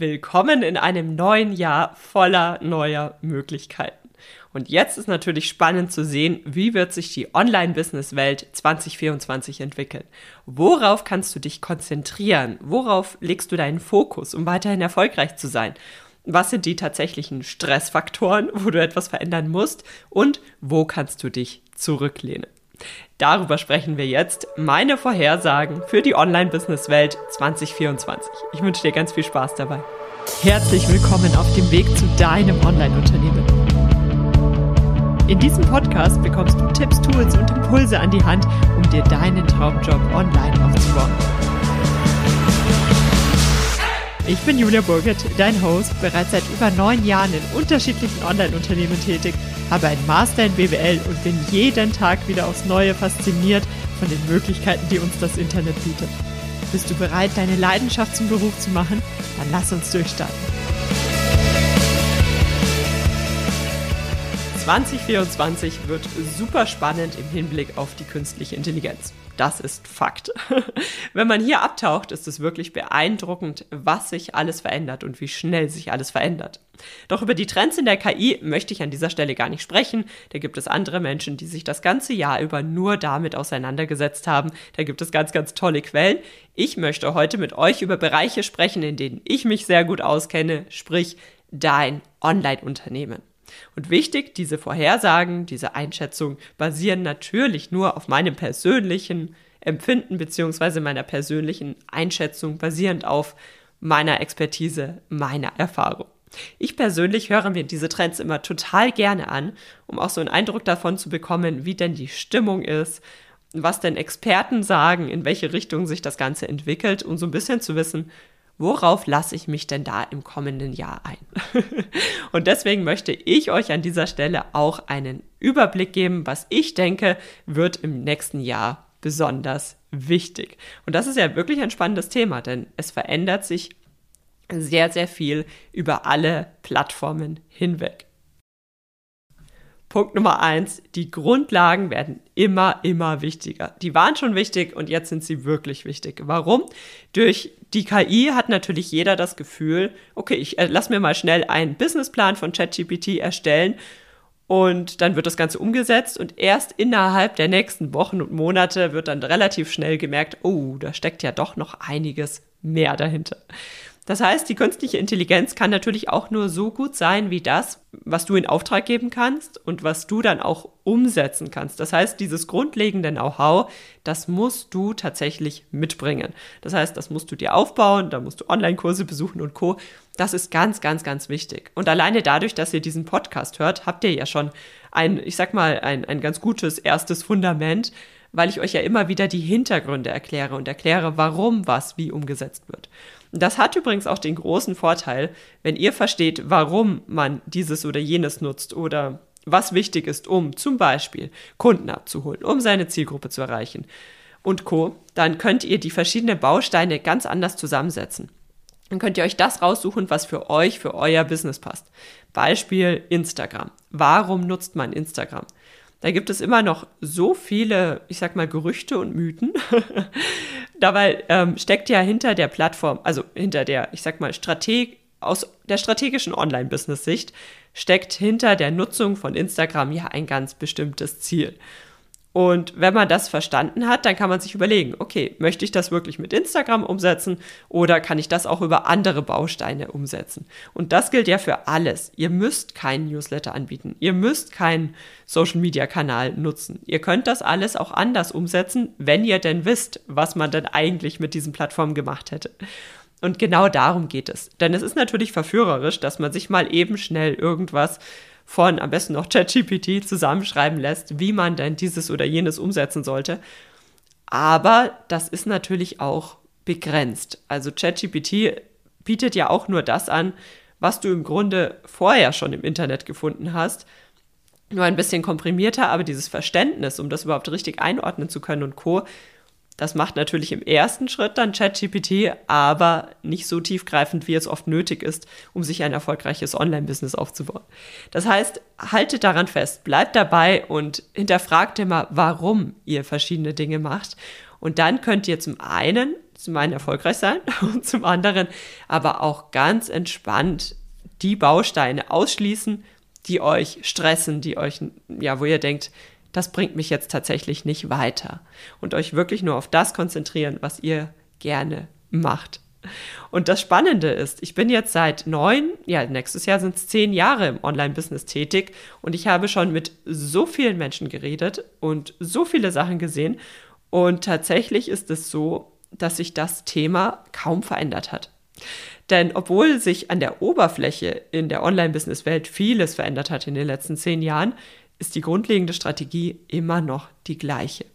Willkommen in einem neuen Jahr voller neuer Möglichkeiten. Und jetzt ist natürlich spannend zu sehen, wie wird sich die Online-Business-Welt 2024 entwickeln. Worauf kannst du dich konzentrieren? Worauf legst du deinen Fokus, um weiterhin erfolgreich zu sein? Was sind die tatsächlichen Stressfaktoren, wo du etwas verändern musst? Und wo kannst du dich zurücklehnen? Darüber sprechen wir jetzt. Meine Vorhersagen für die Online-Business-Welt 2024. Ich wünsche dir ganz viel Spaß dabei. Herzlich willkommen auf dem Weg zu deinem Online-Unternehmen. In diesem Podcast bekommst du Tipps, Tools und Impulse an die Hand, um dir deinen Traumjob online aufzubauen. Ich bin Julia Burgert, dein Host, bereits seit über neun Jahren in unterschiedlichen Online-Unternehmen tätig habe einen Master in BWL und bin jeden Tag wieder aufs Neue fasziniert von den Möglichkeiten, die uns das Internet bietet. Bist du bereit, deine Leidenschaft zum Beruf zu machen? Dann lass uns durchstarten. 2024 wird super spannend im Hinblick auf die künstliche Intelligenz. Das ist Fakt. Wenn man hier abtaucht, ist es wirklich beeindruckend, was sich alles verändert und wie schnell sich alles verändert. Doch über die Trends in der KI möchte ich an dieser Stelle gar nicht sprechen. Da gibt es andere Menschen, die sich das ganze Jahr über nur damit auseinandergesetzt haben. Da gibt es ganz, ganz tolle Quellen. Ich möchte heute mit euch über Bereiche sprechen, in denen ich mich sehr gut auskenne, sprich dein Online-Unternehmen. Und wichtig, diese Vorhersagen, diese Einschätzungen basieren natürlich nur auf meinem persönlichen Empfinden bzw. meiner persönlichen Einschätzung, basierend auf meiner Expertise, meiner Erfahrung. Ich persönlich höre mir diese Trends immer total gerne an, um auch so einen Eindruck davon zu bekommen, wie denn die Stimmung ist, was denn Experten sagen, in welche Richtung sich das Ganze entwickelt, um so ein bisschen zu wissen, worauf lasse ich mich denn da im kommenden Jahr ein? und deswegen möchte ich euch an dieser Stelle auch einen Überblick geben, was ich denke, wird im nächsten Jahr besonders wichtig. Und das ist ja wirklich ein spannendes Thema, denn es verändert sich sehr, sehr viel über alle Plattformen hinweg. Punkt Nummer eins, die Grundlagen werden immer, immer wichtiger. Die waren schon wichtig und jetzt sind sie wirklich wichtig. Warum? Durch die KI hat natürlich jeder das Gefühl, okay, ich äh, lass mir mal schnell einen Businessplan von ChatGPT erstellen und dann wird das Ganze umgesetzt und erst innerhalb der nächsten Wochen und Monate wird dann relativ schnell gemerkt, oh, da steckt ja doch noch einiges mehr dahinter. Das heißt, die künstliche Intelligenz kann natürlich auch nur so gut sein wie das, was du in Auftrag geben kannst und was du dann auch umsetzen kannst. Das heißt, dieses grundlegende Know-how, das musst du tatsächlich mitbringen. Das heißt, das musst du dir aufbauen, da musst du Online-Kurse besuchen und Co. Das ist ganz, ganz, ganz wichtig. Und alleine dadurch, dass ihr diesen Podcast hört, habt ihr ja schon ein, ich sag mal, ein, ein ganz gutes erstes Fundament, weil ich euch ja immer wieder die Hintergründe erkläre und erkläre, warum was wie umgesetzt wird. Das hat übrigens auch den großen Vorteil, wenn ihr versteht, warum man dieses oder jenes nutzt oder was wichtig ist, um zum Beispiel Kunden abzuholen, um seine Zielgruppe zu erreichen und Co., dann könnt ihr die verschiedenen Bausteine ganz anders zusammensetzen. Dann könnt ihr euch das raussuchen, was für euch, für euer Business passt. Beispiel Instagram. Warum nutzt man Instagram? Da gibt es immer noch so viele, ich sag mal, Gerüchte und Mythen. Dabei ähm, steckt ja hinter der Plattform, also hinter der, ich sag mal, Strateg aus der strategischen Online-Business-Sicht steckt hinter der Nutzung von Instagram ja ein ganz bestimmtes Ziel. Und wenn man das verstanden hat, dann kann man sich überlegen, okay, möchte ich das wirklich mit Instagram umsetzen oder kann ich das auch über andere Bausteine umsetzen? Und das gilt ja für alles. Ihr müsst keinen Newsletter anbieten. Ihr müsst keinen Social-Media-Kanal nutzen. Ihr könnt das alles auch anders umsetzen, wenn ihr denn wisst, was man denn eigentlich mit diesen Plattformen gemacht hätte. Und genau darum geht es. Denn es ist natürlich verführerisch, dass man sich mal eben schnell irgendwas von am besten noch ChatGPT zusammenschreiben lässt, wie man denn dieses oder jenes umsetzen sollte. Aber das ist natürlich auch begrenzt. Also ChatGPT bietet ja auch nur das an, was du im Grunde vorher schon im Internet gefunden hast. Nur ein bisschen komprimierter, aber dieses Verständnis, um das überhaupt richtig einordnen zu können und Co., das macht natürlich im ersten Schritt dann ChatGPT, aber nicht so tiefgreifend, wie es oft nötig ist, um sich ein erfolgreiches Online-Business aufzubauen. Das heißt, haltet daran fest, bleibt dabei und hinterfragt immer, warum ihr verschiedene Dinge macht. Und dann könnt ihr zum einen zum einen erfolgreich sein und zum anderen aber auch ganz entspannt die Bausteine ausschließen, die euch stressen, die euch, ja, wo ihr denkt, das bringt mich jetzt tatsächlich nicht weiter. Und euch wirklich nur auf das konzentrieren, was ihr gerne macht. Und das Spannende ist, ich bin jetzt seit neun, ja, nächstes Jahr sind es zehn Jahre im Online-Business tätig und ich habe schon mit so vielen Menschen geredet und so viele Sachen gesehen. Und tatsächlich ist es so, dass sich das Thema kaum verändert hat. Denn obwohl sich an der Oberfläche in der Online-Business-Welt vieles verändert hat in den letzten zehn Jahren, ist die grundlegende Strategie immer noch die gleiche.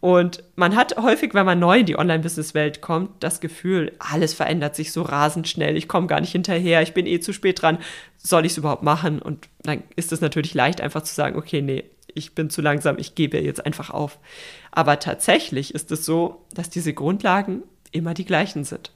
Und man hat häufig, wenn man neu in die Online-Business-Welt kommt, das Gefühl, alles verändert sich so rasend schnell, ich komme gar nicht hinterher, ich bin eh zu spät dran, soll ich es überhaupt machen? Und dann ist es natürlich leicht, einfach zu sagen, okay, nee, ich bin zu langsam, ich gebe jetzt einfach auf. Aber tatsächlich ist es so, dass diese Grundlagen immer die gleichen sind.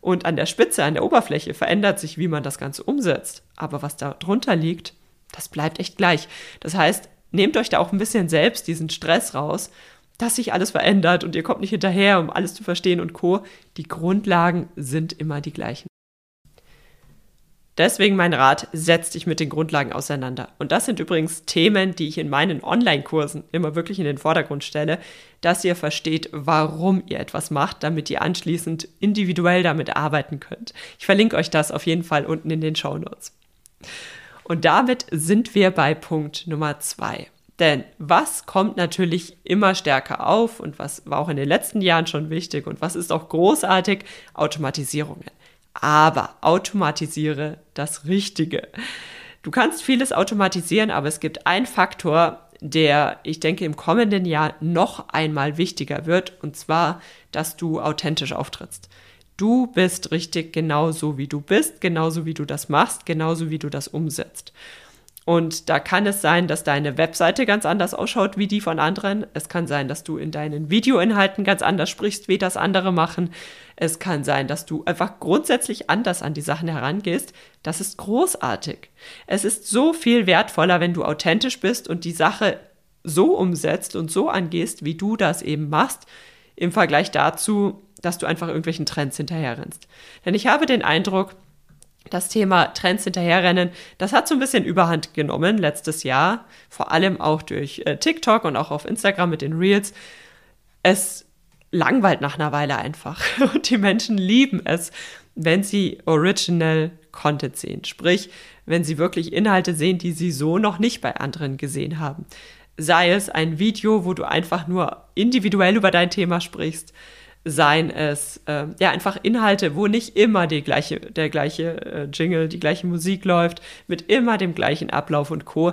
Und an der Spitze, an der Oberfläche verändert sich, wie man das Ganze umsetzt. Aber was da drunter liegt, das bleibt echt gleich. Das heißt, nehmt euch da auch ein bisschen selbst diesen Stress raus, dass sich alles verändert und ihr kommt nicht hinterher, um alles zu verstehen und co. Die Grundlagen sind immer die gleichen. Deswegen mein Rat, setz dich mit den Grundlagen auseinander. Und das sind übrigens Themen, die ich in meinen Online-Kursen immer wirklich in den Vordergrund stelle, dass ihr versteht, warum ihr etwas macht, damit ihr anschließend individuell damit arbeiten könnt. Ich verlinke euch das auf jeden Fall unten in den Show Notes. Und damit sind wir bei Punkt Nummer zwei. Denn was kommt natürlich immer stärker auf und was war auch in den letzten Jahren schon wichtig und was ist auch großartig? Automatisierungen aber automatisiere das Richtige. Du kannst vieles automatisieren, aber es gibt einen Faktor, der, ich denke, im kommenden Jahr noch einmal wichtiger wird, und zwar, dass du authentisch auftrittst. Du bist richtig genauso, wie du bist, genauso wie du das machst, genauso wie du das umsetzt. Und da kann es sein, dass deine Webseite ganz anders ausschaut wie die von anderen. Es kann sein, dass du in deinen Videoinhalten ganz anders sprichst, wie das andere machen. Es kann sein, dass du einfach grundsätzlich anders an die Sachen herangehst. Das ist großartig. Es ist so viel wertvoller, wenn du authentisch bist und die Sache so umsetzt und so angehst, wie du das eben machst, im Vergleich dazu, dass du einfach irgendwelchen Trends hinterherrennst. Denn ich habe den Eindruck, das Thema Trends hinterherrennen, das hat so ein bisschen Überhand genommen letztes Jahr, vor allem auch durch äh, TikTok und auch auf Instagram mit den Reels. Es langweilt nach einer Weile einfach und die Menschen lieben es, wenn sie Original Content sehen, sprich, wenn sie wirklich Inhalte sehen, die sie so noch nicht bei anderen gesehen haben. Sei es ein Video, wo du einfach nur individuell über dein Thema sprichst, seien es äh, ja einfach Inhalte, wo nicht immer die gleiche, der gleiche äh, Jingle, die gleiche Musik läuft, mit immer dem gleichen Ablauf und Co.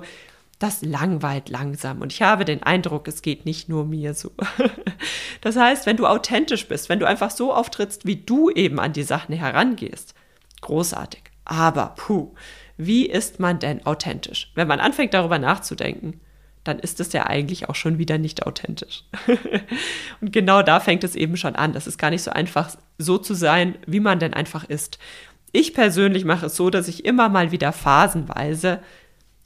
Das langweilt langsam und ich habe den Eindruck, es geht nicht nur mir so. das heißt, wenn du authentisch bist, wenn du einfach so auftrittst, wie du eben an die Sachen herangehst, großartig. Aber puh, wie ist man denn authentisch? Wenn man anfängt darüber nachzudenken, dann ist es ja eigentlich auch schon wieder nicht authentisch. und genau da fängt es eben schon an. Das ist gar nicht so einfach, so zu sein, wie man denn einfach ist. Ich persönlich mache es so, dass ich immer mal wieder phasenweise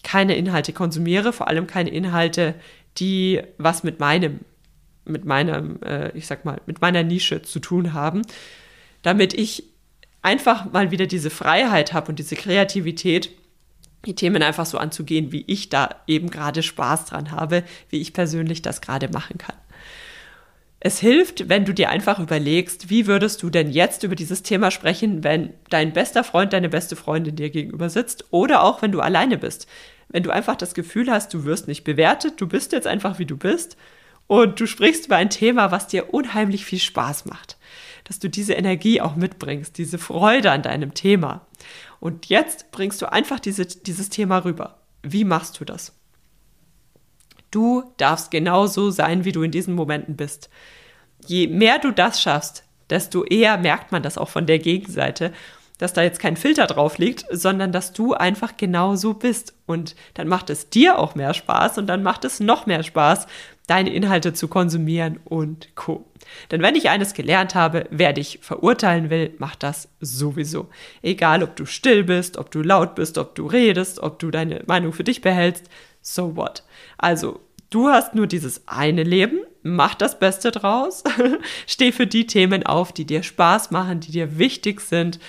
keine Inhalte konsumiere, vor allem keine Inhalte, die was mit meinem, mit meinem, äh, ich sag mal, mit meiner Nische zu tun haben, damit ich einfach mal wieder diese Freiheit habe und diese Kreativität, die Themen einfach so anzugehen, wie ich da eben gerade Spaß dran habe, wie ich persönlich das gerade machen kann. Es hilft, wenn du dir einfach überlegst, wie würdest du denn jetzt über dieses Thema sprechen, wenn dein bester Freund, deine beste Freundin dir gegenüber sitzt oder auch wenn du alleine bist. Wenn du einfach das Gefühl hast, du wirst nicht bewertet, du bist jetzt einfach wie du bist und du sprichst über ein Thema, was dir unheimlich viel Spaß macht. Dass du diese Energie auch mitbringst, diese Freude an deinem Thema. Und jetzt bringst du einfach diese, dieses Thema rüber. Wie machst du das? Du darfst genauso sein, wie du in diesen Momenten bist. Je mehr du das schaffst, desto eher merkt man das auch von der Gegenseite, dass da jetzt kein Filter drauf liegt, sondern dass du einfach genauso bist. Und dann macht es dir auch mehr Spaß und dann macht es noch mehr Spaß, deine Inhalte zu konsumieren und Co. Denn wenn ich eines gelernt habe, wer dich verurteilen will, macht das sowieso. Egal, ob du still bist, ob du laut bist, ob du redest, ob du deine Meinung für dich behältst, so what. Also, Du hast nur dieses eine Leben, mach das Beste draus, steh für die Themen auf, die dir Spaß machen, die dir wichtig sind,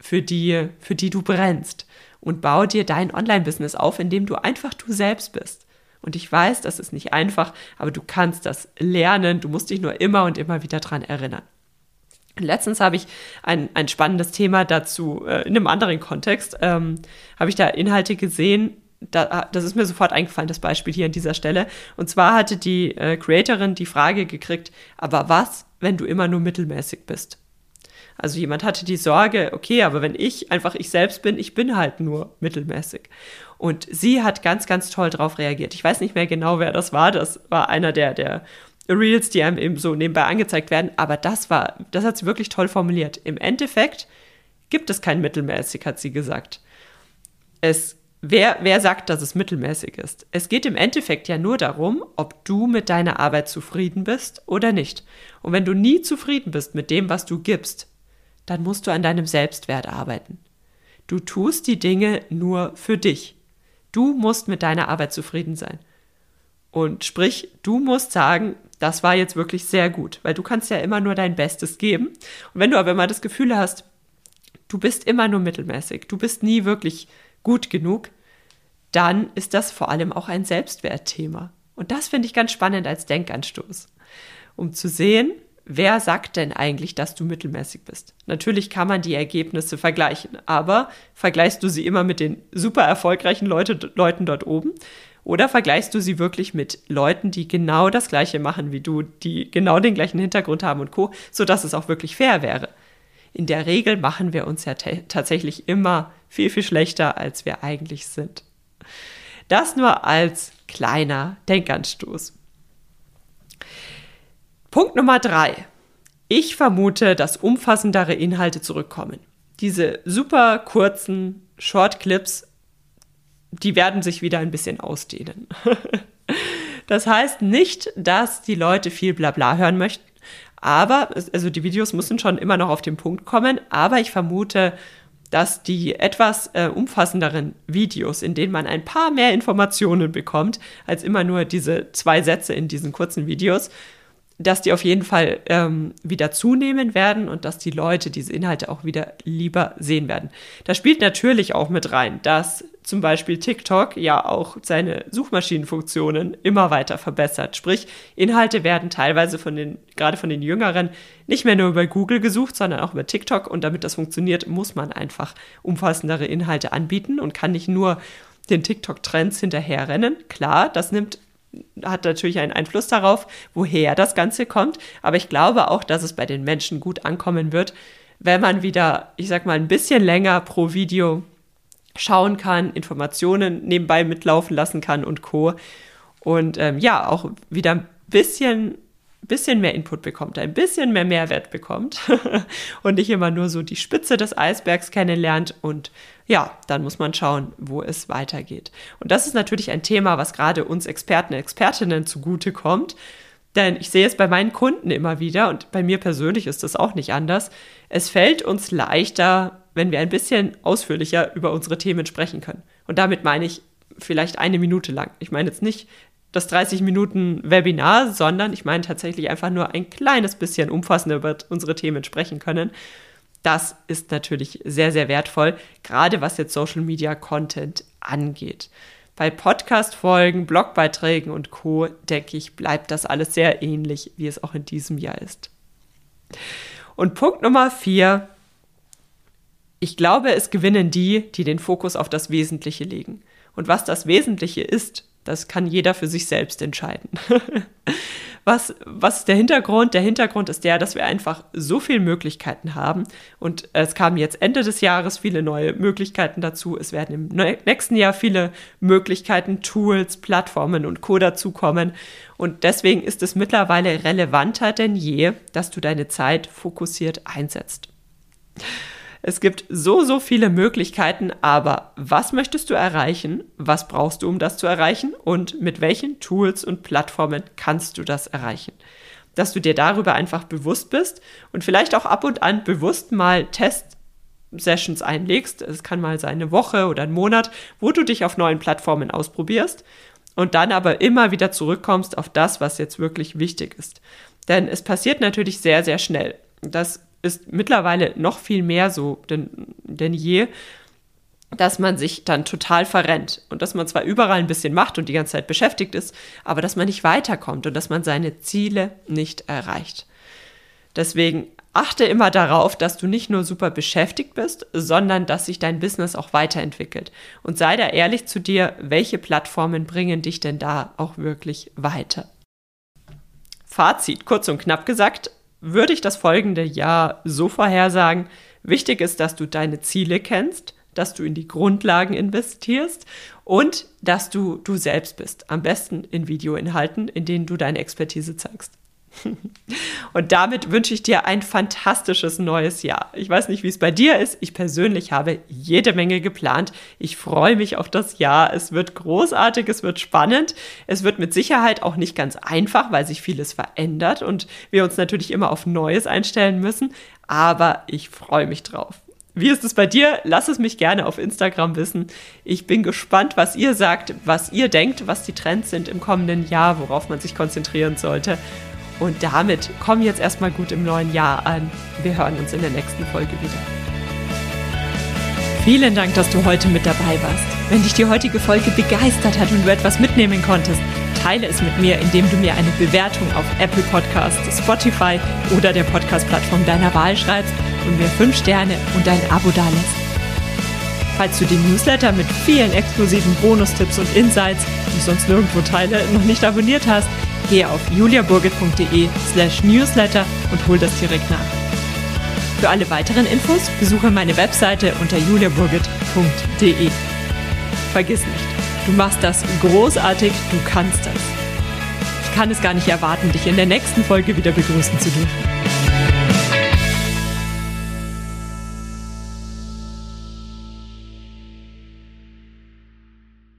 für die, für die du brennst und bau dir dein Online-Business auf, indem du einfach du selbst bist. Und ich weiß, das ist nicht einfach, aber du kannst das lernen. Du musst dich nur immer und immer wieder dran erinnern. Letztens habe ich ein, ein spannendes Thema dazu, äh, in einem anderen Kontext, ähm, habe ich da Inhalte gesehen, da, das ist mir sofort eingefallen, das Beispiel hier an dieser Stelle. Und zwar hatte die äh, Creatorin die Frage gekriegt, aber was, wenn du immer nur mittelmäßig bist? Also jemand hatte die Sorge, okay, aber wenn ich einfach ich selbst bin, ich bin halt nur mittelmäßig. Und sie hat ganz, ganz toll darauf reagiert. Ich weiß nicht mehr genau, wer das war. Das war einer der, der Reels, die einem eben so nebenbei angezeigt werden. Aber das war, das hat sie wirklich toll formuliert. Im Endeffekt gibt es kein mittelmäßig, hat sie gesagt. Es Wer, wer sagt, dass es mittelmäßig ist? Es geht im Endeffekt ja nur darum, ob du mit deiner Arbeit zufrieden bist oder nicht. Und wenn du nie zufrieden bist mit dem, was du gibst, dann musst du an deinem Selbstwert arbeiten. Du tust die Dinge nur für dich. Du musst mit deiner Arbeit zufrieden sein. Und sprich, du musst sagen, das war jetzt wirklich sehr gut, weil du kannst ja immer nur dein Bestes geben. Und wenn du aber immer das Gefühl hast, du bist immer nur mittelmäßig, du bist nie wirklich gut genug, dann ist das vor allem auch ein Selbstwertthema. Und das finde ich ganz spannend als Denkanstoß, um zu sehen, wer sagt denn eigentlich, dass du mittelmäßig bist? Natürlich kann man die Ergebnisse vergleichen, aber vergleichst du sie immer mit den super erfolgreichen Leute, Leuten dort oben? Oder vergleichst du sie wirklich mit Leuten, die genau das Gleiche machen wie du, die genau den gleichen Hintergrund haben und Co., sodass es auch wirklich fair wäre? In der Regel machen wir uns ja tatsächlich immer viel, viel schlechter, als wir eigentlich sind. Das nur als kleiner Denkanstoß. Punkt Nummer drei. Ich vermute, dass umfassendere Inhalte zurückkommen. Diese super kurzen Shortclips, die werden sich wieder ein bisschen ausdehnen. das heißt nicht, dass die Leute viel Blabla hören möchten, aber, also die Videos müssen schon immer noch auf den Punkt kommen, aber ich vermute, dass die etwas äh, umfassenderen Videos, in denen man ein paar mehr Informationen bekommt, als immer nur diese zwei Sätze in diesen kurzen Videos, dass die auf jeden Fall ähm, wieder zunehmen werden und dass die Leute diese Inhalte auch wieder lieber sehen werden. Da spielt natürlich auch mit rein, dass zum Beispiel TikTok ja auch seine Suchmaschinenfunktionen immer weiter verbessert. Sprich, Inhalte werden teilweise von den, gerade von den Jüngeren, nicht mehr nur über Google gesucht, sondern auch über TikTok. Und damit das funktioniert, muss man einfach umfassendere Inhalte anbieten und kann nicht nur den TikTok-Trends hinterherrennen. Klar, das nimmt hat natürlich einen Einfluss darauf, woher das Ganze kommt. Aber ich glaube auch, dass es bei den Menschen gut ankommen wird, wenn man wieder, ich sag mal, ein bisschen länger pro Video schauen kann, Informationen nebenbei mitlaufen lassen kann und Co. Und ähm, ja, auch wieder ein bisschen, bisschen mehr Input bekommt, ein bisschen mehr Mehrwert bekommt und nicht immer nur so die Spitze des Eisbergs kennenlernt und ja, dann muss man schauen, wo es weitergeht. Und das ist natürlich ein Thema, was gerade uns Experten, Expertinnen zugute kommt. Denn ich sehe es bei meinen Kunden immer wieder und bei mir persönlich ist das auch nicht anders. Es fällt uns leichter, wenn wir ein bisschen ausführlicher über unsere Themen sprechen können. Und damit meine ich vielleicht eine Minute lang. Ich meine jetzt nicht das 30 Minuten Webinar, sondern ich meine tatsächlich einfach nur ein kleines bisschen umfassender über unsere Themen sprechen können. Das ist natürlich sehr, sehr wertvoll, gerade was jetzt Social Media Content angeht. Bei Podcast-Folgen, Blogbeiträgen und Co., denke ich, bleibt das alles sehr ähnlich, wie es auch in diesem Jahr ist. Und Punkt Nummer vier. Ich glaube, es gewinnen die, die den Fokus auf das Wesentliche legen. Und was das Wesentliche ist, das kann jeder für sich selbst entscheiden. was, was ist der Hintergrund? Der Hintergrund ist der, dass wir einfach so viele Möglichkeiten haben. Und es kamen jetzt Ende des Jahres viele neue Möglichkeiten dazu. Es werden im nächsten Jahr viele Möglichkeiten, Tools, Plattformen und Co. dazukommen. Und deswegen ist es mittlerweile relevanter denn je, dass du deine Zeit fokussiert einsetzt. Es gibt so, so viele Möglichkeiten, aber was möchtest du erreichen? Was brauchst du, um das zu erreichen? Und mit welchen Tools und Plattformen kannst du das erreichen? Dass du dir darüber einfach bewusst bist und vielleicht auch ab und an bewusst mal Test-Sessions einlegst. Es kann mal sein eine Woche oder ein Monat, wo du dich auf neuen Plattformen ausprobierst und dann aber immer wieder zurückkommst auf das, was jetzt wirklich wichtig ist. Denn es passiert natürlich sehr, sehr schnell. Das ist mittlerweile noch viel mehr so denn, denn je, dass man sich dann total verrennt und dass man zwar überall ein bisschen macht und die ganze Zeit beschäftigt ist, aber dass man nicht weiterkommt und dass man seine Ziele nicht erreicht. Deswegen achte immer darauf, dass du nicht nur super beschäftigt bist, sondern dass sich dein Business auch weiterentwickelt. Und sei da ehrlich zu dir, welche Plattformen bringen dich denn da auch wirklich weiter? Fazit, kurz und knapp gesagt, würde ich das folgende Jahr so vorhersagen, wichtig ist, dass du deine Ziele kennst, dass du in die Grundlagen investierst und dass du du selbst bist. Am besten in Videoinhalten, in denen du deine Expertise zeigst. Und damit wünsche ich dir ein fantastisches neues Jahr. Ich weiß nicht, wie es bei dir ist. Ich persönlich habe jede Menge geplant. Ich freue mich auf das Jahr. Es wird großartig, es wird spannend. Es wird mit Sicherheit auch nicht ganz einfach, weil sich vieles verändert und wir uns natürlich immer auf Neues einstellen müssen. Aber ich freue mich drauf. Wie ist es bei dir? Lass es mich gerne auf Instagram wissen. Ich bin gespannt, was ihr sagt, was ihr denkt, was die Trends sind im kommenden Jahr, worauf man sich konzentrieren sollte. Und damit komm jetzt erstmal gut im neuen Jahr an. Wir hören uns in der nächsten Folge wieder. Vielen Dank, dass du heute mit dabei warst. Wenn dich die heutige Folge begeistert hat und du etwas mitnehmen konntest, teile es mit mir, indem du mir eine Bewertung auf Apple Podcasts, Spotify oder der Podcast-Plattform deiner Wahl schreibst und mir 5 Sterne und ein Abo dalässt. Falls du den Newsletter mit vielen exklusiven Bonustipps und Insights, die ich sonst nirgendwo teile, noch nicht abonniert hast, Gehe auf juliaburgit.de slash newsletter und hol das direkt nach. Für alle weiteren Infos besuche meine Webseite unter juliaburgit.de. Vergiss nicht, du machst das großartig, du kannst das. Ich kann es gar nicht erwarten, dich in der nächsten Folge wieder begrüßen zu dürfen.